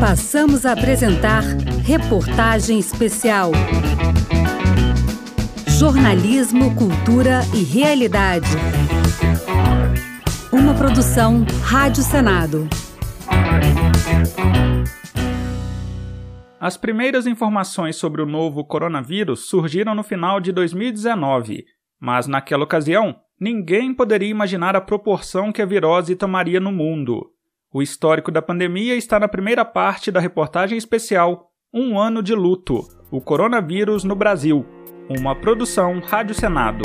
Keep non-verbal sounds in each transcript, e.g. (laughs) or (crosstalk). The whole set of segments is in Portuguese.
Passamos a apresentar Reportagem Especial. Jornalismo, cultura e realidade. Uma produção Rádio Senado. As primeiras informações sobre o novo coronavírus surgiram no final de 2019, mas naquela ocasião ninguém poderia imaginar a proporção que a virose tomaria no mundo. O histórico da pandemia está na primeira parte da reportagem especial Um Ano de Luto O Coronavírus no Brasil, uma produção Rádio Senado.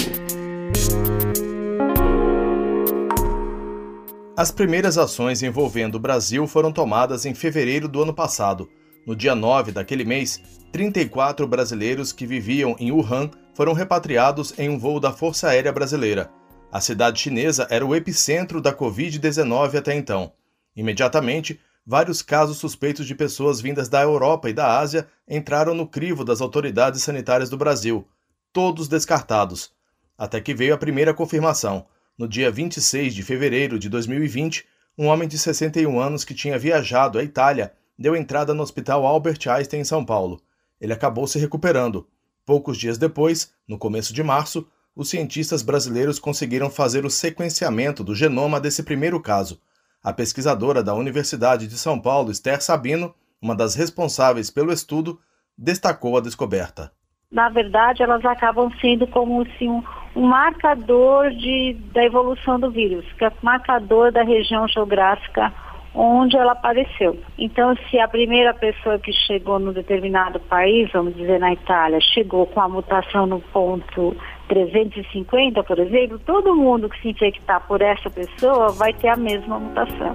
As primeiras ações envolvendo o Brasil foram tomadas em fevereiro do ano passado. No dia 9 daquele mês, 34 brasileiros que viviam em Wuhan foram repatriados em um voo da Força Aérea Brasileira. A cidade chinesa era o epicentro da Covid-19 até então. Imediatamente, vários casos suspeitos de pessoas vindas da Europa e da Ásia entraram no crivo das autoridades sanitárias do Brasil, todos descartados. Até que veio a primeira confirmação. No dia 26 de fevereiro de 2020, um homem de 61 anos que tinha viajado à Itália deu entrada no Hospital Albert Einstein em São Paulo. Ele acabou se recuperando. Poucos dias depois, no começo de março, os cientistas brasileiros conseguiram fazer o sequenciamento do genoma desse primeiro caso a pesquisadora da Universidade de São Paulo, Esther Sabino, uma das responsáveis pelo estudo, destacou a descoberta. Na verdade, elas acabam sendo como assim, um, um marcador de, da evolução do vírus, que é marcador da região geográfica onde ela apareceu. Então, se a primeira pessoa que chegou num determinado país, vamos dizer na Itália, chegou com a mutação no ponto 350, por exemplo, todo mundo que se infectar por essa pessoa vai ter a mesma mutação.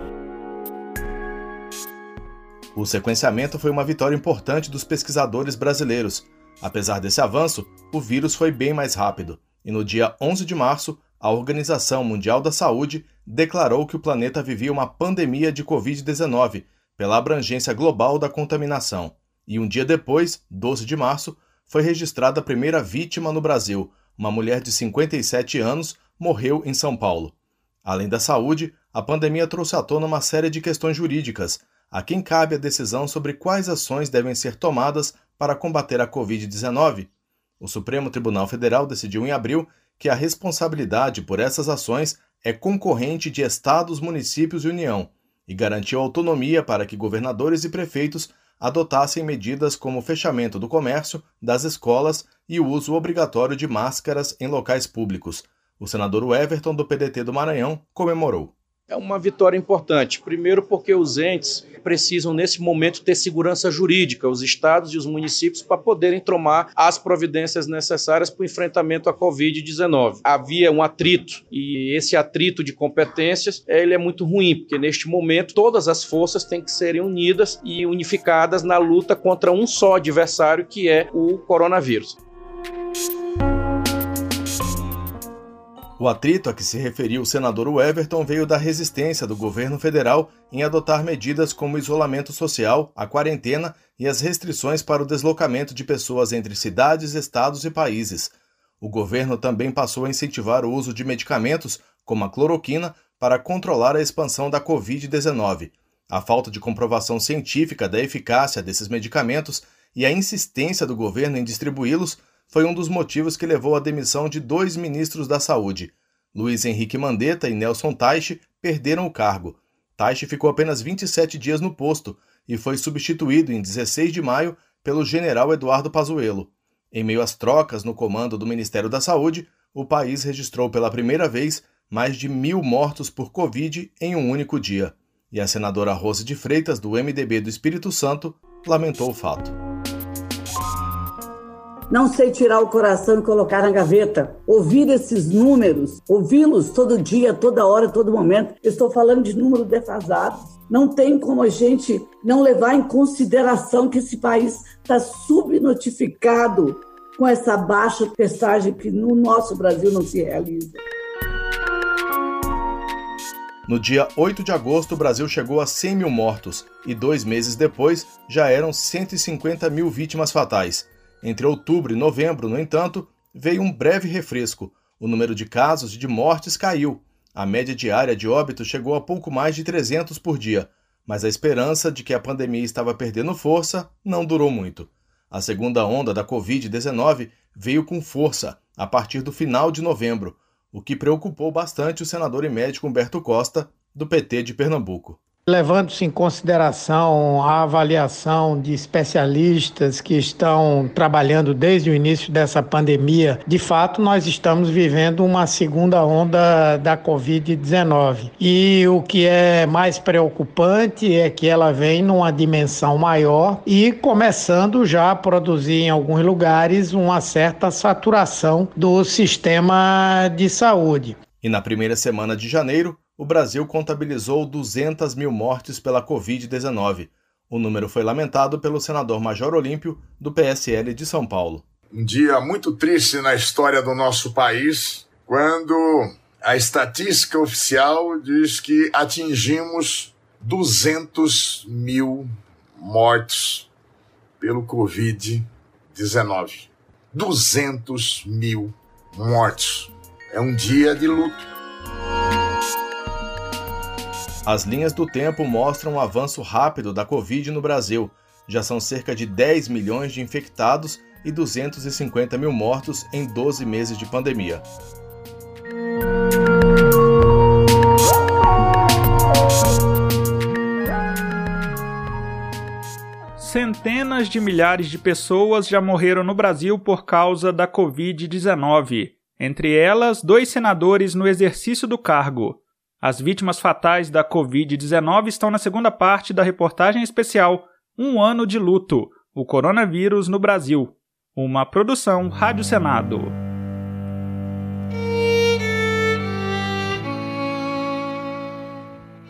O sequenciamento foi uma vitória importante dos pesquisadores brasileiros. Apesar desse avanço, o vírus foi bem mais rápido, e no dia 11 de março, a Organização Mundial da Saúde declarou que o planeta vivia uma pandemia de Covid-19 pela abrangência global da contaminação. E um dia depois, 12 de março, foi registrada a primeira vítima no Brasil, uma mulher de 57 anos, morreu em São Paulo. Além da saúde, a pandemia trouxe à tona uma série de questões jurídicas, a quem cabe a decisão sobre quais ações devem ser tomadas para combater a Covid-19. O Supremo Tribunal Federal decidiu em abril que a responsabilidade por essas ações é concorrente de estados, municípios e União, e garantiu autonomia para que governadores e prefeitos adotassem medidas como o fechamento do comércio, das escolas e o uso obrigatório de máscaras em locais públicos. O senador Everton, do PDT do Maranhão, comemorou. É uma vitória importante. Primeiro, porque os entes precisam, nesse momento, ter segurança jurídica, os estados e os municípios, para poderem tomar as providências necessárias para o enfrentamento à Covid-19. Havia um atrito, e esse atrito de competências ele é muito ruim, porque neste momento todas as forças têm que serem unidas e unificadas na luta contra um só adversário, que é o coronavírus. O atrito a que se referiu o senador Everton veio da resistência do governo federal em adotar medidas como isolamento social, a quarentena e as restrições para o deslocamento de pessoas entre cidades, estados e países. O governo também passou a incentivar o uso de medicamentos, como a cloroquina, para controlar a expansão da Covid-19. A falta de comprovação científica da eficácia desses medicamentos e a insistência do governo em distribuí-los foi um dos motivos que levou à demissão de dois ministros da Saúde. Luiz Henrique Mandetta e Nelson Taixe perderam o cargo. Taixe ficou apenas 27 dias no posto e foi substituído em 16 de maio pelo general Eduardo Pazuello. Em meio às trocas no comando do Ministério da Saúde, o país registrou pela primeira vez mais de mil mortos por Covid em um único dia. E a senadora Rose de Freitas, do MDB do Espírito Santo, lamentou o fato. Não sei tirar o coração e colocar na gaveta. Ouvir esses números, ouvi-los todo dia, toda hora, todo momento. estou falando de números defasados. Não tem como a gente não levar em consideração que esse país está subnotificado com essa baixa testagem que no nosso Brasil não se realiza. No dia 8 de agosto, o Brasil chegou a 100 mil mortos e dois meses depois já eram 150 mil vítimas fatais. Entre outubro e novembro, no entanto, veio um breve refresco. O número de casos e de mortes caiu. A média diária de óbitos chegou a pouco mais de 300 por dia. mas a esperança de que a pandemia estava perdendo força não durou muito. A segunda onda da Covid-19 veio com força a partir do final de novembro, o que preocupou bastante o senador e médico Humberto Costa, do PT de Pernambuco. Levando-se em consideração a avaliação de especialistas que estão trabalhando desde o início dessa pandemia, de fato, nós estamos vivendo uma segunda onda da Covid-19. E o que é mais preocupante é que ela vem numa dimensão maior e começando já a produzir em alguns lugares uma certa saturação do sistema de saúde. E na primeira semana de janeiro, o Brasil contabilizou 200 mil mortes pela Covid-19. O número foi lamentado pelo senador Major Olímpio, do PSL de São Paulo. Um dia muito triste na história do nosso país, quando a estatística oficial diz que atingimos 200 mil mortos pelo Covid-19. 200 mil mortos. É um dia de luto. As linhas do tempo mostram um avanço rápido da Covid no Brasil. Já são cerca de 10 milhões de infectados e 250 mil mortos em 12 meses de pandemia. Centenas de milhares de pessoas já morreram no Brasil por causa da Covid-19. Entre elas, dois senadores no exercício do cargo. As vítimas fatais da Covid-19 estão na segunda parte da reportagem especial Um Ano de Luto O Coronavírus no Brasil. Uma produção Rádio Senado.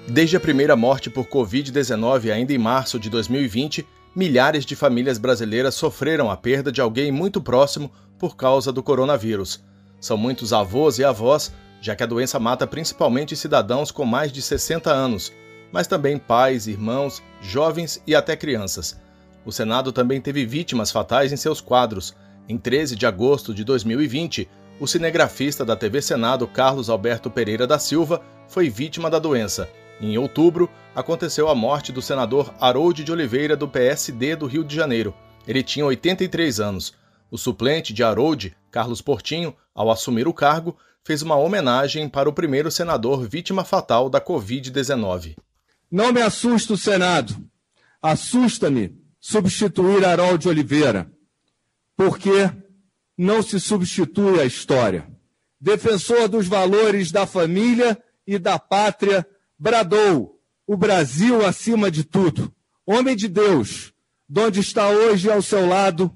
Desde a primeira morte por Covid-19, ainda em março de 2020, milhares de famílias brasileiras sofreram a perda de alguém muito próximo por causa do coronavírus. São muitos avós e avós já que a doença mata principalmente cidadãos com mais de 60 anos, mas também pais, irmãos, jovens e até crianças. O Senado também teve vítimas fatais em seus quadros. Em 13 de agosto de 2020, o cinegrafista da TV Senado, Carlos Alberto Pereira da Silva, foi vítima da doença. Em outubro, aconteceu a morte do senador Harold de Oliveira, do PSD do Rio de Janeiro. Ele tinha 83 anos. O suplente de Harold, Carlos Portinho, ao assumir o cargo, fez uma homenagem para o primeiro senador vítima fatal da Covid-19. Não me assusta o Senado. Assusta-me substituir Harold Oliveira, porque não se substitui a história. Defensor dos valores da família e da pátria, bradou o Brasil acima de tudo. Homem de Deus, donde está hoje ao seu lado,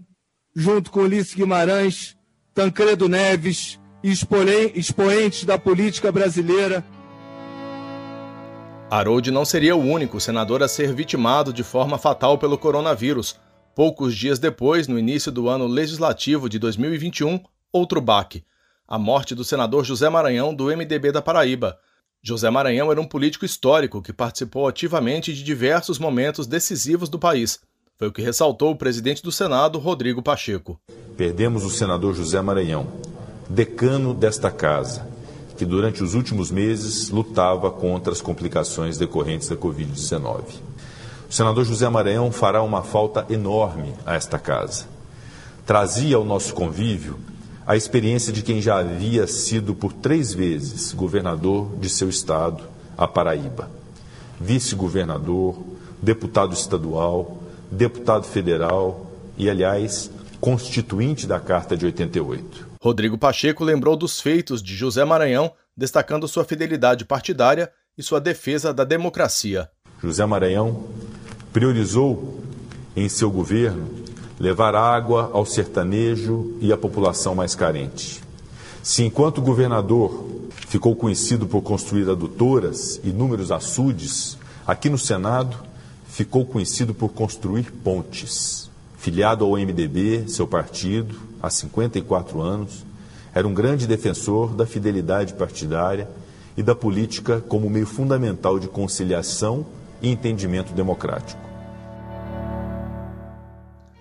junto com Ulisses Guimarães, Tancredo Neves, e expoentes da política brasileira. Harold não seria o único senador a ser vitimado de forma fatal pelo coronavírus. Poucos dias depois, no início do ano legislativo de 2021, outro baque: a morte do senador José Maranhão, do MDB da Paraíba. José Maranhão era um político histórico que participou ativamente de diversos momentos decisivos do país. Foi o que ressaltou o presidente do Senado, Rodrigo Pacheco. Perdemos o senador José Maranhão, decano desta casa, que durante os últimos meses lutava contra as complicações decorrentes da Covid-19. O senador José Maranhão fará uma falta enorme a esta casa. Trazia ao nosso convívio a experiência de quem já havia sido por três vezes governador de seu estado, a Paraíba. Vice-governador, deputado estadual, deputado federal e, aliás, constituinte da Carta de 88. Rodrigo Pacheco lembrou dos feitos de José Maranhão, destacando sua fidelidade partidária e sua defesa da democracia. José Maranhão priorizou em seu governo levar água ao sertanejo e à população mais carente. Se enquanto governador ficou conhecido por construir adutoras e inúmeros açudes, aqui no Senado ficou conhecido por construir pontes. Filiado ao MDB, seu partido, há 54 anos, era um grande defensor da fidelidade partidária e da política como meio fundamental de conciliação e entendimento democrático.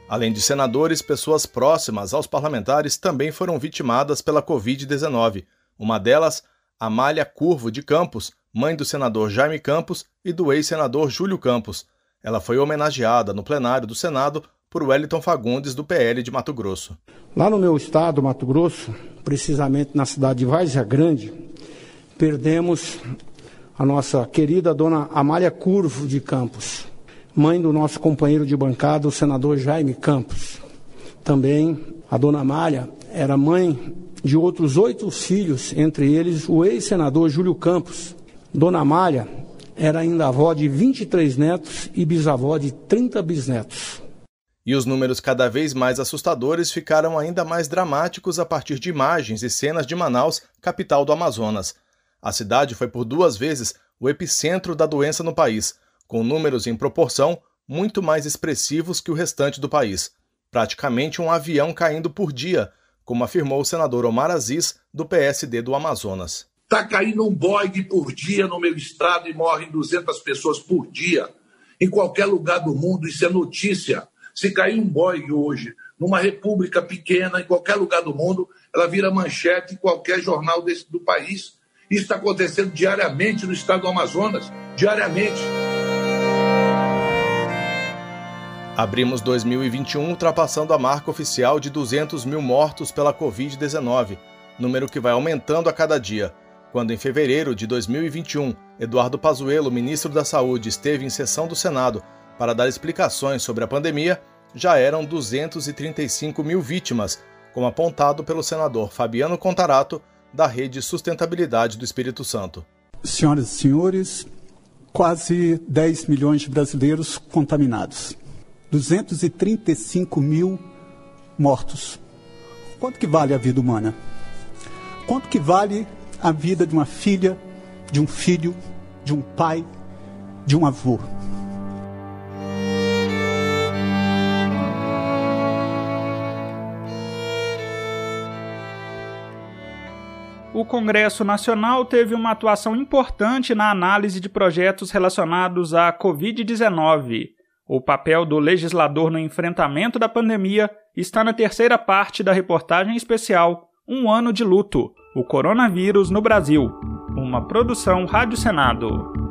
Além de senadores, pessoas próximas aos parlamentares também foram vitimadas pela Covid-19. Uma delas, Amália Curvo de Campos, mãe do senador Jaime Campos e do ex-senador Júlio Campos. Ela foi homenageada no plenário do Senado por Wellington Fagundes, do PL de Mato Grosso. Lá no meu estado, Mato Grosso, precisamente na cidade de Várzea Grande, perdemos a nossa querida dona Amália Curvo de Campos, mãe do nosso companheiro de bancada, o senador Jaime Campos. Também a dona Amália era mãe de outros oito filhos, entre eles o ex-senador Júlio Campos. Dona Amália era ainda avó de 23 netos e bisavó de 30 bisnetos. E os números cada vez mais assustadores ficaram ainda mais dramáticos a partir de imagens e cenas de Manaus, capital do Amazonas. A cidade foi por duas vezes o epicentro da doença no país, com números em proporção muito mais expressivos que o restante do país. Praticamente um avião caindo por dia, como afirmou o senador Omar Aziz, do PSD do Amazonas. Está caindo um Boeing por dia no meu estado e morrem 200 pessoas por dia. Em qualquer lugar do mundo, isso é notícia. Se cair um Boeing hoje numa república pequena, em qualquer lugar do mundo, ela vira manchete em qualquer jornal desse, do país. Isso está acontecendo diariamente no estado do Amazonas, diariamente. Abrimos 2021 ultrapassando a marca oficial de 200 mil mortos pela Covid-19, número que vai aumentando a cada dia. Quando, em fevereiro de 2021, Eduardo Pazuello, ministro da Saúde, esteve em sessão do Senado para dar explicações sobre a pandemia, já eram 235 mil vítimas, como apontado pelo senador Fabiano Contarato, da Rede Sustentabilidade do Espírito Santo. Senhoras e senhores, quase 10 milhões de brasileiros contaminados. 235 mil mortos. Quanto que vale a vida humana? Quanto que vale a vida de uma filha, de um filho, de um pai, de um avô? O Congresso Nacional teve uma atuação importante na análise de projetos relacionados à Covid-19. O papel do legislador no enfrentamento da pandemia está na terceira parte da reportagem especial Um Ano de Luto O Coronavírus no Brasil. Uma produção Rádio Senado.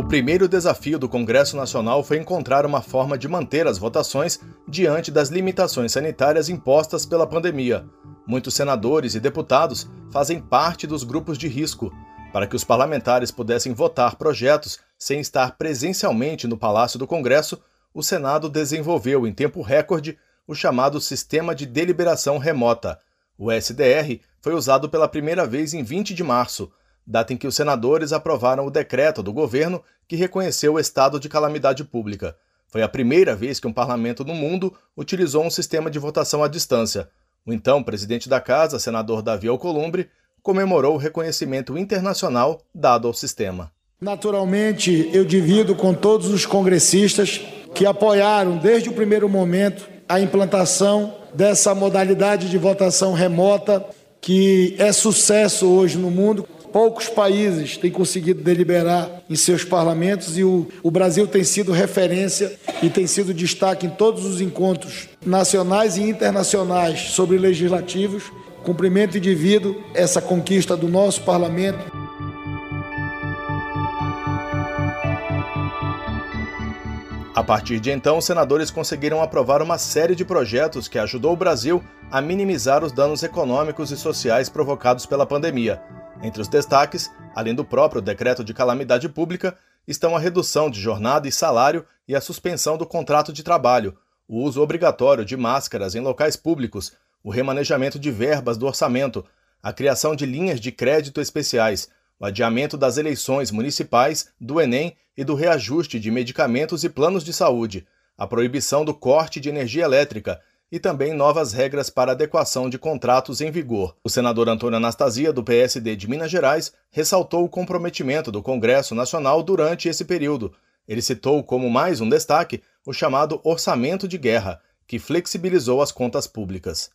O primeiro desafio do Congresso Nacional foi encontrar uma forma de manter as votações diante das limitações sanitárias impostas pela pandemia. Muitos senadores e deputados fazem parte dos grupos de risco. Para que os parlamentares pudessem votar projetos sem estar presencialmente no Palácio do Congresso, o Senado desenvolveu em tempo recorde o chamado Sistema de Deliberação Remota. O SDR foi usado pela primeira vez em 20 de março, data em que os senadores aprovaram o decreto do governo que reconheceu o estado de calamidade pública. Foi a primeira vez que um parlamento no mundo utilizou um sistema de votação à distância. O então presidente da casa, senador Davi Alcolumbre, comemorou o reconhecimento internacional dado ao sistema. Naturalmente, eu divido com todos os congressistas que apoiaram desde o primeiro momento a implantação dessa modalidade de votação remota que é sucesso hoje no mundo. Poucos países têm conseguido deliberar em seus parlamentos e o, o, Brasil tem sido referência e tem sido destaque em todos os encontros nacionais e internacionais sobre legislativos. Cumprimento e divido essa conquista do nosso parlamento. A partir de então, senadores conseguiram aprovar uma série de projetos que ajudou o Brasil a minimizar os danos econômicos e sociais provocados pela pandemia. Entre os destaques, além do próprio decreto de calamidade pública, estão a redução de jornada e salário e a suspensão do contrato de trabalho, o uso obrigatório de máscaras em locais públicos, o remanejamento de verbas do orçamento, a criação de linhas de crédito especiais, o adiamento das eleições municipais, do Enem e do reajuste de medicamentos e planos de saúde, a proibição do corte de energia elétrica e também novas regras para adequação de contratos em vigor. O senador Antônio Anastasia, do PSD de Minas Gerais, ressaltou o comprometimento do Congresso Nacional durante esse período. Ele citou como mais um destaque o chamado orçamento de guerra, que flexibilizou as contas públicas.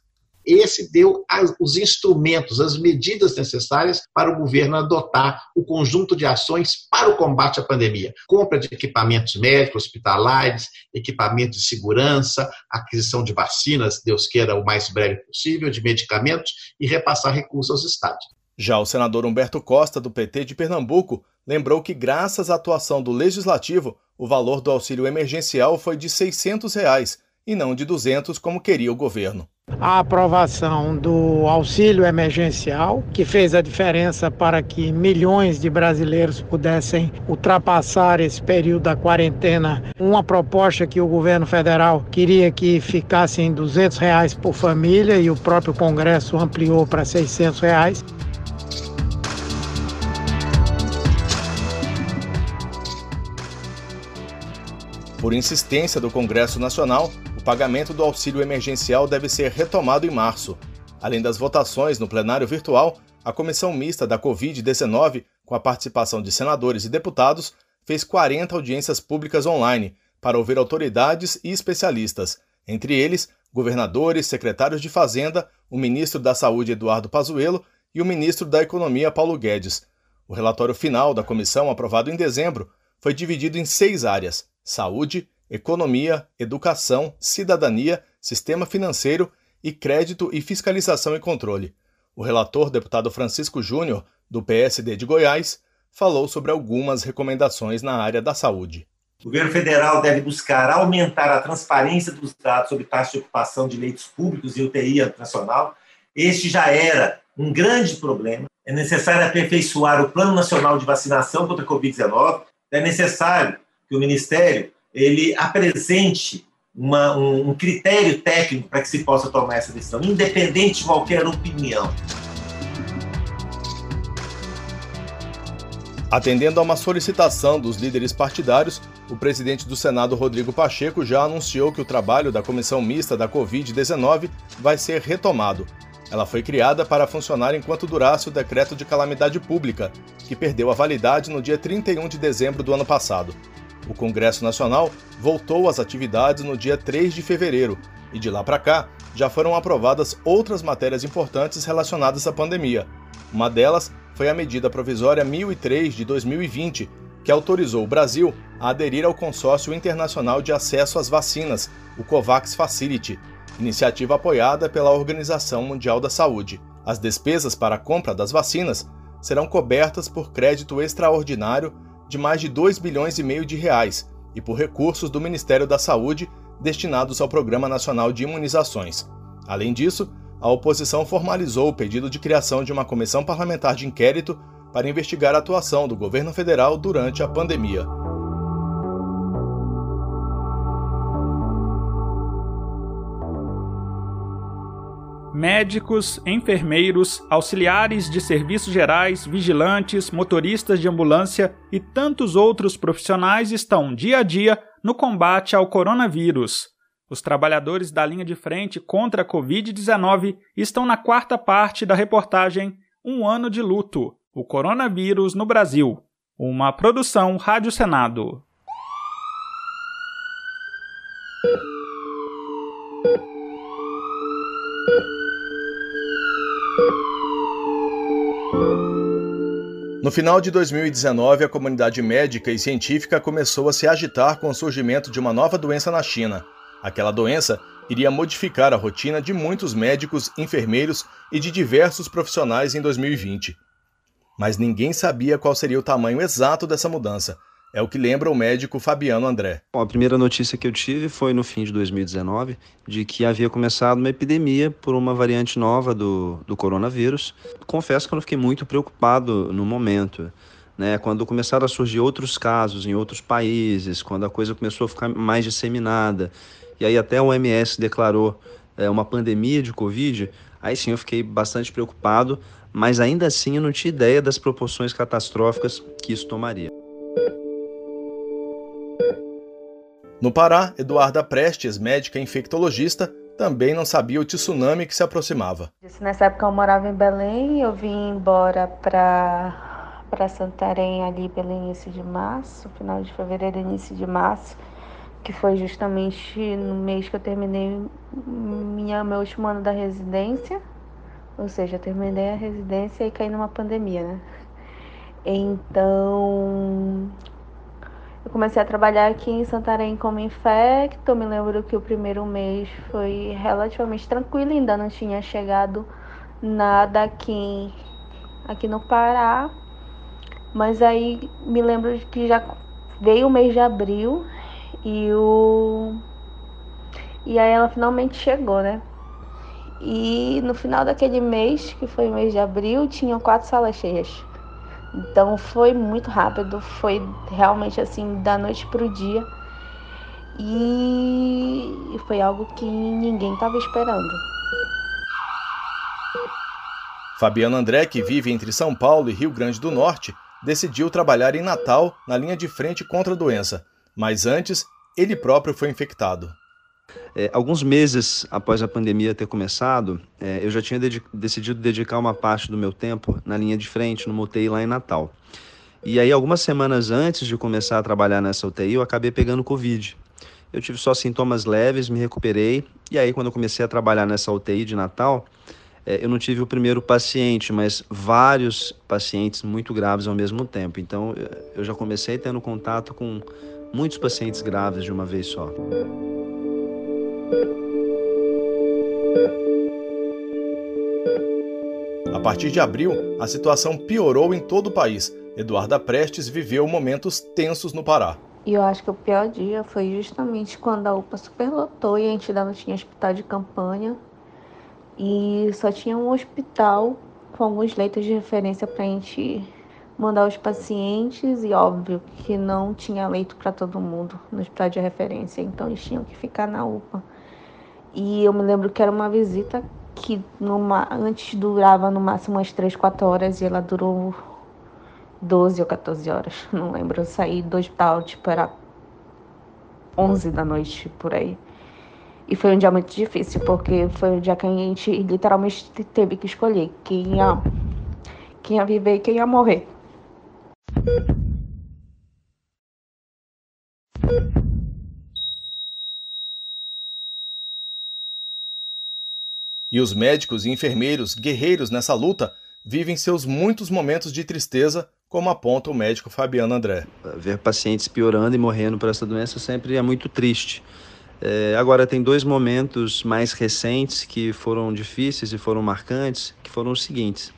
Esse deu as, os instrumentos, as medidas necessárias para o governo adotar o conjunto de ações para o combate à pandemia. Compra de equipamentos médicos, hospitalares, equipamentos de segurança, aquisição de vacinas, Deus queira, o mais breve possível, de medicamentos e repassar recursos aos estados. Já o senador Humberto Costa, do PT de Pernambuco, lembrou que, graças à atuação do Legislativo, o valor do auxílio emergencial foi de 600 reais, e não de 200 como queria o governo. A aprovação do auxílio emergencial, que fez a diferença para que milhões de brasileiros pudessem ultrapassar esse período da quarentena. Uma proposta que o governo federal queria que ficasse em 200 reais por família e o próprio Congresso ampliou para 600 reais. Por insistência do Congresso Nacional, pagamento do auxílio emergencial deve ser retomado em março. Além das votações no plenário virtual, a comissão mista da Covid-19, com a participação de senadores e deputados, fez 40 audiências públicas online para ouvir autoridades e especialistas, entre eles governadores, secretários de Fazenda, o ministro da Saúde Eduardo Pazuello e o ministro da Economia Paulo Guedes. O relatório final da comissão, aprovado em dezembro, foi dividido em seis áreas: saúde, economia, educação, cidadania, sistema financeiro e crédito e fiscalização e controle. O relator, deputado Francisco Júnior, do PSD de Goiás, falou sobre algumas recomendações na área da saúde. O governo federal deve buscar aumentar a transparência dos dados sobre taxa de ocupação de leitos públicos e UTI nacional. Este já era um grande problema. É necessário aperfeiçoar o Plano Nacional de Vacinação contra a Covid-19. É necessário que o Ministério ele apresente uma, um, um critério técnico para que se possa tomar essa decisão, independente de qualquer opinião. Atendendo a uma solicitação dos líderes partidários, o presidente do Senado, Rodrigo Pacheco, já anunciou que o trabalho da comissão mista da Covid-19 vai ser retomado. Ela foi criada para funcionar enquanto durasse o decreto de calamidade pública, que perdeu a validade no dia 31 de dezembro do ano passado. O Congresso Nacional voltou às atividades no dia 3 de fevereiro e de lá para cá já foram aprovadas outras matérias importantes relacionadas à pandemia. Uma delas foi a medida provisória 1003 de 2020, que autorizou o Brasil a aderir ao Consórcio Internacional de Acesso às Vacinas, o COVAX Facility, iniciativa apoiada pela Organização Mundial da Saúde. As despesas para a compra das vacinas serão cobertas por crédito extraordinário de mais de 2 bilhões e meio de reais e por recursos do Ministério da Saúde destinados ao Programa Nacional de Imunizações. Além disso, a oposição formalizou o pedido de criação de uma comissão parlamentar de inquérito para investigar a atuação do governo federal durante a pandemia. Médicos, enfermeiros, auxiliares de serviços gerais, vigilantes, motoristas de ambulância e tantos outros profissionais estão dia a dia no combate ao coronavírus. Os trabalhadores da linha de frente contra a Covid-19 estão na quarta parte da reportagem Um Ano de Luto O Coronavírus no Brasil. Uma produção Rádio Senado. No final de 2019, a comunidade médica e científica começou a se agitar com o surgimento de uma nova doença na China. Aquela doença iria modificar a rotina de muitos médicos, enfermeiros e de diversos profissionais em 2020. Mas ninguém sabia qual seria o tamanho exato dessa mudança. É o que lembra o médico Fabiano André. Bom, a primeira notícia que eu tive foi no fim de 2019, de que havia começado uma epidemia por uma variante nova do, do coronavírus. Confesso que eu fiquei muito preocupado no momento. Né, quando começaram a surgir outros casos em outros países, quando a coisa começou a ficar mais disseminada, e aí até o OMS declarou é, uma pandemia de Covid, aí sim eu fiquei bastante preocupado, mas ainda assim eu não tinha ideia das proporções catastróficas que isso tomaria. No Pará, Eduarda Prestes, médica infectologista, também não sabia o tsunami que se aproximava. Nessa época eu morava em Belém, eu vim embora para para Santarém ali pelo início de março, final de fevereiro, início de março. que foi justamente no mês que eu terminei minha, meu último ano da residência. Ou seja, eu terminei a residência e caí numa pandemia, né? Então, comecei a trabalhar aqui em Santarém como infecto. Me lembro que o primeiro mês foi relativamente tranquilo, ainda não tinha chegado nada aqui, aqui no Pará. Mas aí me lembro que já veio o mês de abril e o e aí ela finalmente chegou, né? E no final daquele mês, que foi o mês de abril, tinham quatro salas cheias. Então foi muito rápido, foi realmente assim da noite para o dia. E foi algo que ninguém estava esperando. Fabiano André, que vive entre São Paulo e Rio Grande do Norte, decidiu trabalhar em Natal na linha de frente contra a doença, mas antes ele próprio foi infectado. É, alguns meses após a pandemia ter começado, é, eu já tinha decidido dedicar uma parte do meu tempo na linha de frente, no UTI lá em Natal. E aí, algumas semanas antes de começar a trabalhar nessa UTI, eu acabei pegando Covid. Eu tive só sintomas leves, me recuperei, e aí, quando eu comecei a trabalhar nessa UTI de Natal, é, eu não tive o primeiro paciente, mas vários pacientes muito graves ao mesmo tempo. Então, eu já comecei tendo contato com muitos pacientes graves de uma vez só. A partir de abril, a situação piorou em todo o país. Eduarda Prestes viveu momentos tensos no Pará. E eu acho que o pior dia foi justamente quando a UPA superlotou e a ainda não tinha hospital de campanha. E só tinha um hospital com alguns leitos de referência para a gente mandar os pacientes. E óbvio que não tinha leito para todo mundo no hospital de referência, então eles tinham que ficar na UPA. E eu me lembro que era uma visita que numa, antes durava no máximo umas 3, 4 horas e ela durou 12 ou 14 horas. (laughs) Não lembro. Eu saí do hospital, tipo, era 11 da noite por aí. E foi um dia muito difícil, porque foi o dia que a gente literalmente teve que escolher quem ia, quem ia viver e quem ia morrer. E os médicos e enfermeiros, guerreiros nessa luta, vivem seus muitos momentos de tristeza, como aponta o médico Fabiano André. Ver pacientes piorando e morrendo por essa doença sempre é muito triste. É, agora, tem dois momentos mais recentes que foram difíceis e foram marcantes, que foram os seguintes.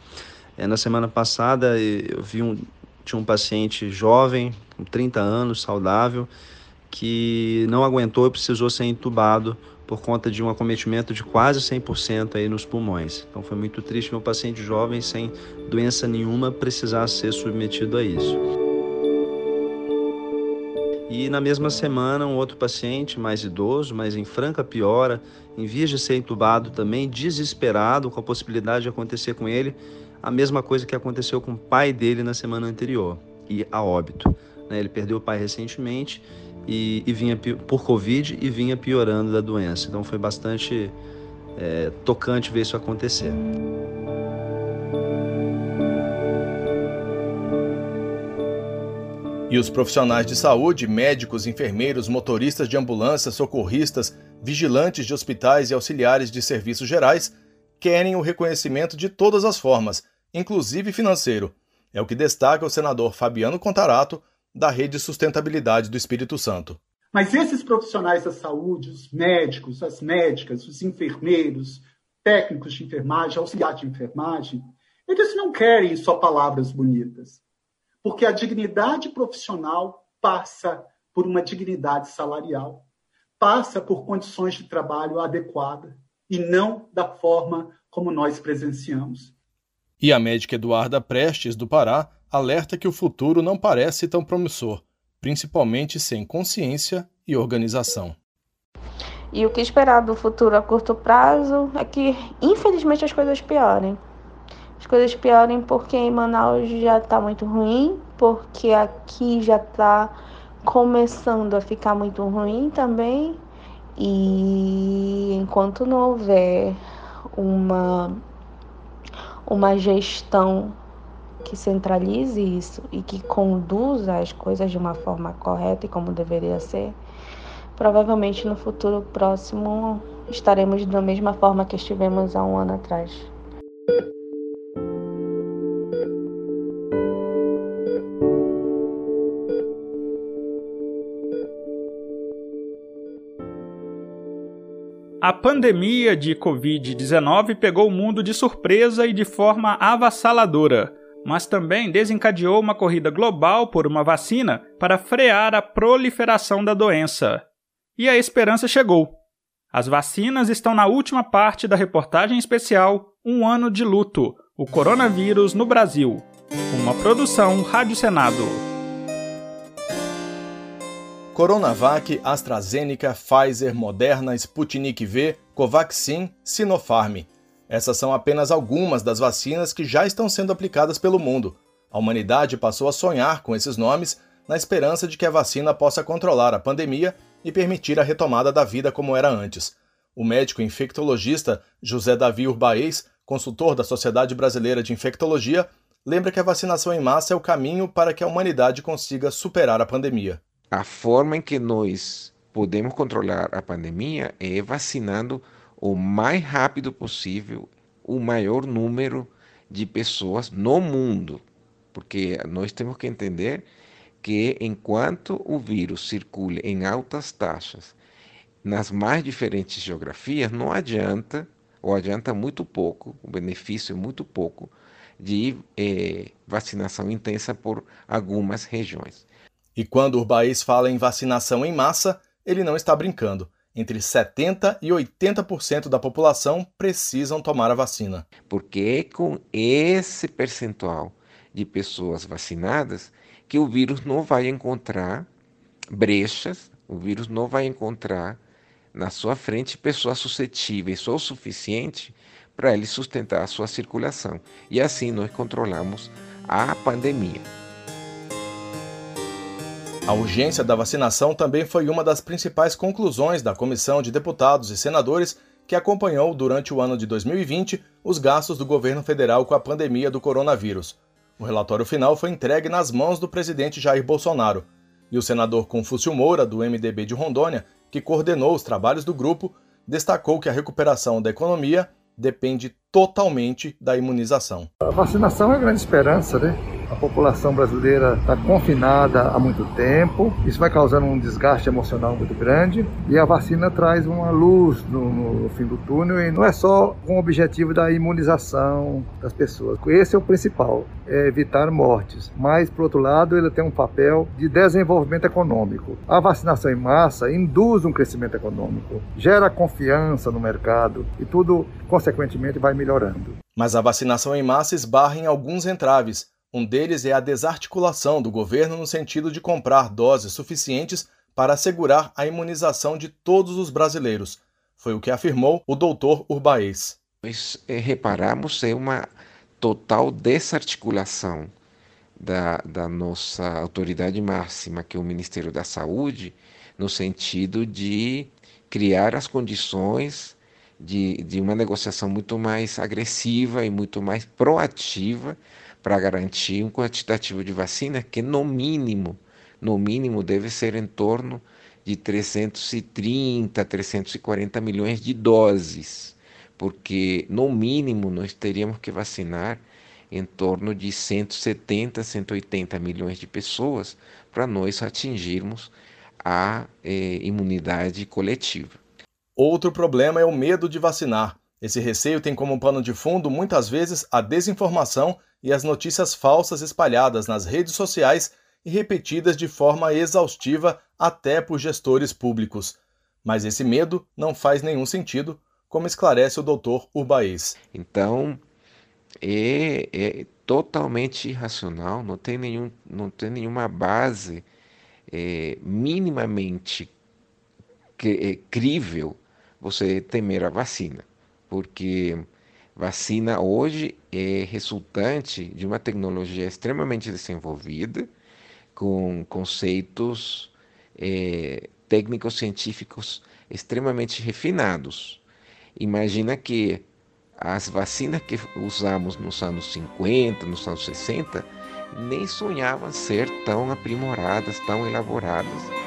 É, na semana passada, eu vi um, tinha um paciente jovem, com 30 anos, saudável, que não aguentou e precisou ser entubado por conta de um acometimento de quase 100% aí nos pulmões. Então foi muito triste um paciente jovem sem doença nenhuma precisar ser submetido a isso. E na mesma semana, um outro paciente mais idoso, mas em franca piora, em vias de ser entubado também, desesperado com a possibilidade de acontecer com ele a mesma coisa que aconteceu com o pai dele na semana anterior, e a óbito. Né? Ele perdeu o pai recentemente e, e vinha por Covid e vinha piorando da doença. Então foi bastante é, tocante ver isso acontecer. E os profissionais de saúde, médicos, enfermeiros, motoristas de ambulância, socorristas, vigilantes de hospitais e auxiliares de serviços gerais, querem o reconhecimento de todas as formas, inclusive financeiro. É o que destaca o senador Fabiano Contarato, da Rede Sustentabilidade do Espírito Santo. Mas esses profissionais da saúde, os médicos, as médicas, os enfermeiros, técnicos de enfermagem, auxiliares de enfermagem, eles não querem só palavras bonitas. Porque a dignidade profissional passa por uma dignidade salarial, passa por condições de trabalho adequadas e não da forma como nós presenciamos. E a médica Eduarda Prestes, do Pará, alerta que o futuro não parece tão promissor, principalmente sem consciência e organização. E o que esperar do futuro a curto prazo é que, infelizmente, as coisas piorem. As coisas piorem porque em Manaus já está muito ruim, porque aqui já está começando a ficar muito ruim também. E enquanto não houver uma, uma gestão que centralize isso e que conduza as coisas de uma forma correta e como deveria ser, provavelmente no futuro próximo estaremos da mesma forma que estivemos há um ano atrás. A pandemia de Covid-19 pegou o mundo de surpresa e de forma avassaladora, mas também desencadeou uma corrida global por uma vacina para frear a proliferação da doença. E a esperança chegou. As vacinas estão na última parte da reportagem especial Um Ano de Luto O Coronavírus no Brasil. Uma produção Rádio Senado. Coronavac, AstraZeneca, Pfizer, Moderna, Sputnik V, Covaxin, Sinopharm. Essas são apenas algumas das vacinas que já estão sendo aplicadas pelo mundo. A humanidade passou a sonhar com esses nomes na esperança de que a vacina possa controlar a pandemia e permitir a retomada da vida como era antes. O médico infectologista José Davi Urbaez, consultor da Sociedade Brasileira de Infectologia, lembra que a vacinação em massa é o caminho para que a humanidade consiga superar a pandemia a forma em que nós podemos controlar a pandemia é vacinando o mais rápido possível o maior número de pessoas no mundo. Porque nós temos que entender que enquanto o vírus circule em altas taxas nas mais diferentes geografias, não adianta, ou adianta muito pouco, o benefício é muito pouco, de eh, vacinação intensa por algumas regiões. E quando o Urbaiz fala em vacinação em massa, ele não está brincando. Entre 70% e 80% da população precisam tomar a vacina. Porque é com esse percentual de pessoas vacinadas que o vírus não vai encontrar brechas, o vírus não vai encontrar na sua frente pessoas suscetíveis o suficiente para ele sustentar a sua circulação. E assim nós controlamos a pandemia. A urgência da vacinação também foi uma das principais conclusões da Comissão de Deputados e Senadores que acompanhou durante o ano de 2020 os gastos do governo federal com a pandemia do coronavírus. O relatório final foi entregue nas mãos do presidente Jair Bolsonaro, e o senador Confúcio Moura, do MDB de Rondônia, que coordenou os trabalhos do grupo, destacou que a recuperação da economia depende totalmente da imunização. A vacinação é a grande esperança, né? A população brasileira está confinada há muito tempo, isso vai causando um desgaste emocional muito grande e a vacina traz uma luz no, no fim do túnel e não é só com o objetivo da imunização das pessoas. Esse é o principal, é evitar mortes. Mas, por outro lado, ele tem um papel de desenvolvimento econômico. A vacinação em massa induz um crescimento econômico, gera confiança no mercado e tudo, consequentemente, vai melhorando. Mas a vacinação em massa esbarra em alguns entraves um deles é a desarticulação do governo no sentido de comprar doses suficientes para assegurar a imunização de todos os brasileiros. Foi o que afirmou o doutor Urbaez. Nós é, reparamos é uma total desarticulação da, da nossa autoridade máxima, que é o Ministério da Saúde, no sentido de criar as condições de, de uma negociação muito mais agressiva e muito mais proativa para garantir um quantitativo de vacina que no mínimo, no mínimo deve ser em torno de 330, 340 milhões de doses, porque no mínimo nós teríamos que vacinar em torno de 170, 180 milhões de pessoas para nós atingirmos a eh, imunidade coletiva. Outro problema é o medo de vacinar. Esse receio tem como pano de fundo muitas vezes a desinformação e as notícias falsas espalhadas nas redes sociais e repetidas de forma exaustiva até por gestores públicos. Mas esse medo não faz nenhum sentido, como esclarece o doutor Urbaez. Então, é, é, totalmente irracional, não tem, nenhum, não tem nenhuma base é, minimamente é, crível você temer a vacina, porque Vacina hoje é resultante de uma tecnologia extremamente desenvolvida, com conceitos é, técnicos científicos extremamente refinados. Imagina que as vacinas que usamos nos anos 50, nos anos 60, nem sonhavam ser tão aprimoradas, tão elaboradas.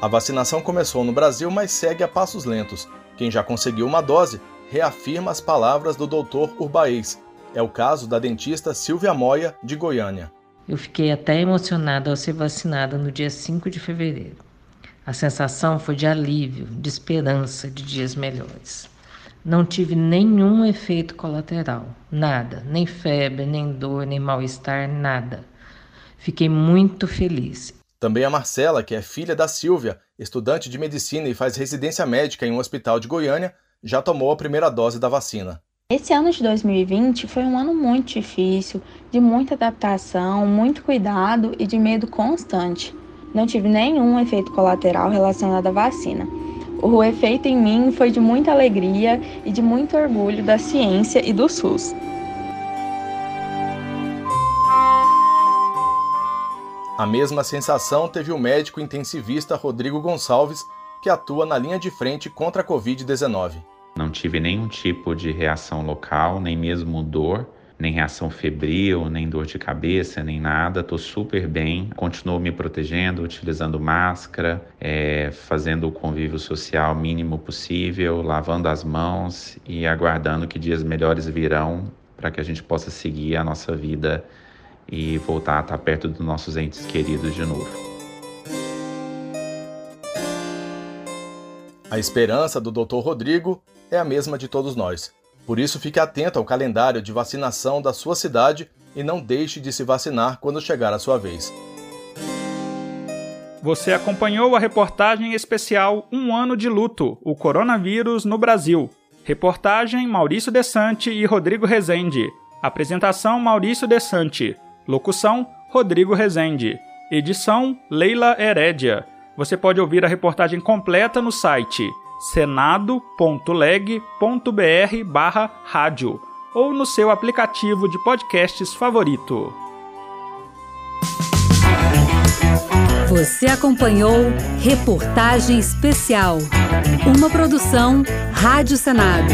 A vacinação começou no Brasil, mas segue a passos lentos. Quem já conseguiu uma dose reafirma as palavras do Dr. Urbaez. É o caso da dentista Silvia Moia, de Goiânia. Eu fiquei até emocionada ao ser vacinada no dia 5 de fevereiro. A sensação foi de alívio, de esperança de dias melhores. Não tive nenhum efeito colateral, nada, nem febre, nem dor, nem mal-estar, nada. Fiquei muito feliz também a Marcela, que é filha da Silvia, estudante de medicina e faz residência médica em um hospital de Goiânia, já tomou a primeira dose da vacina. Esse ano de 2020 foi um ano muito difícil, de muita adaptação, muito cuidado e de medo constante. Não tive nenhum efeito colateral relacionado à vacina. O efeito em mim foi de muita alegria e de muito orgulho da ciência e do SUS. A mesma sensação teve o médico intensivista Rodrigo Gonçalves, que atua na linha de frente contra a Covid-19. Não tive nenhum tipo de reação local, nem mesmo dor, nem reação febril, nem dor de cabeça, nem nada. Estou super bem. Continuo me protegendo, utilizando máscara, é, fazendo o convívio social mínimo possível, lavando as mãos e aguardando que dias melhores virão para que a gente possa seguir a nossa vida e voltar a estar perto dos nossos entes queridos de novo. A esperança do Dr. Rodrigo é a mesma de todos nós. Por isso, fique atento ao calendário de vacinação da sua cidade e não deixe de se vacinar quando chegar a sua vez. Você acompanhou a reportagem especial Um Ano de Luto O Coronavírus no Brasil. Reportagem Maurício Desante e Rodrigo Rezende. Apresentação Maurício Desante. Locução: Rodrigo Rezende. Edição: Leila Herédia. Você pode ouvir a reportagem completa no site senado.leg.br/rádio ou no seu aplicativo de podcasts favorito. Você acompanhou Reportagem Especial, uma produção Rádio Senado.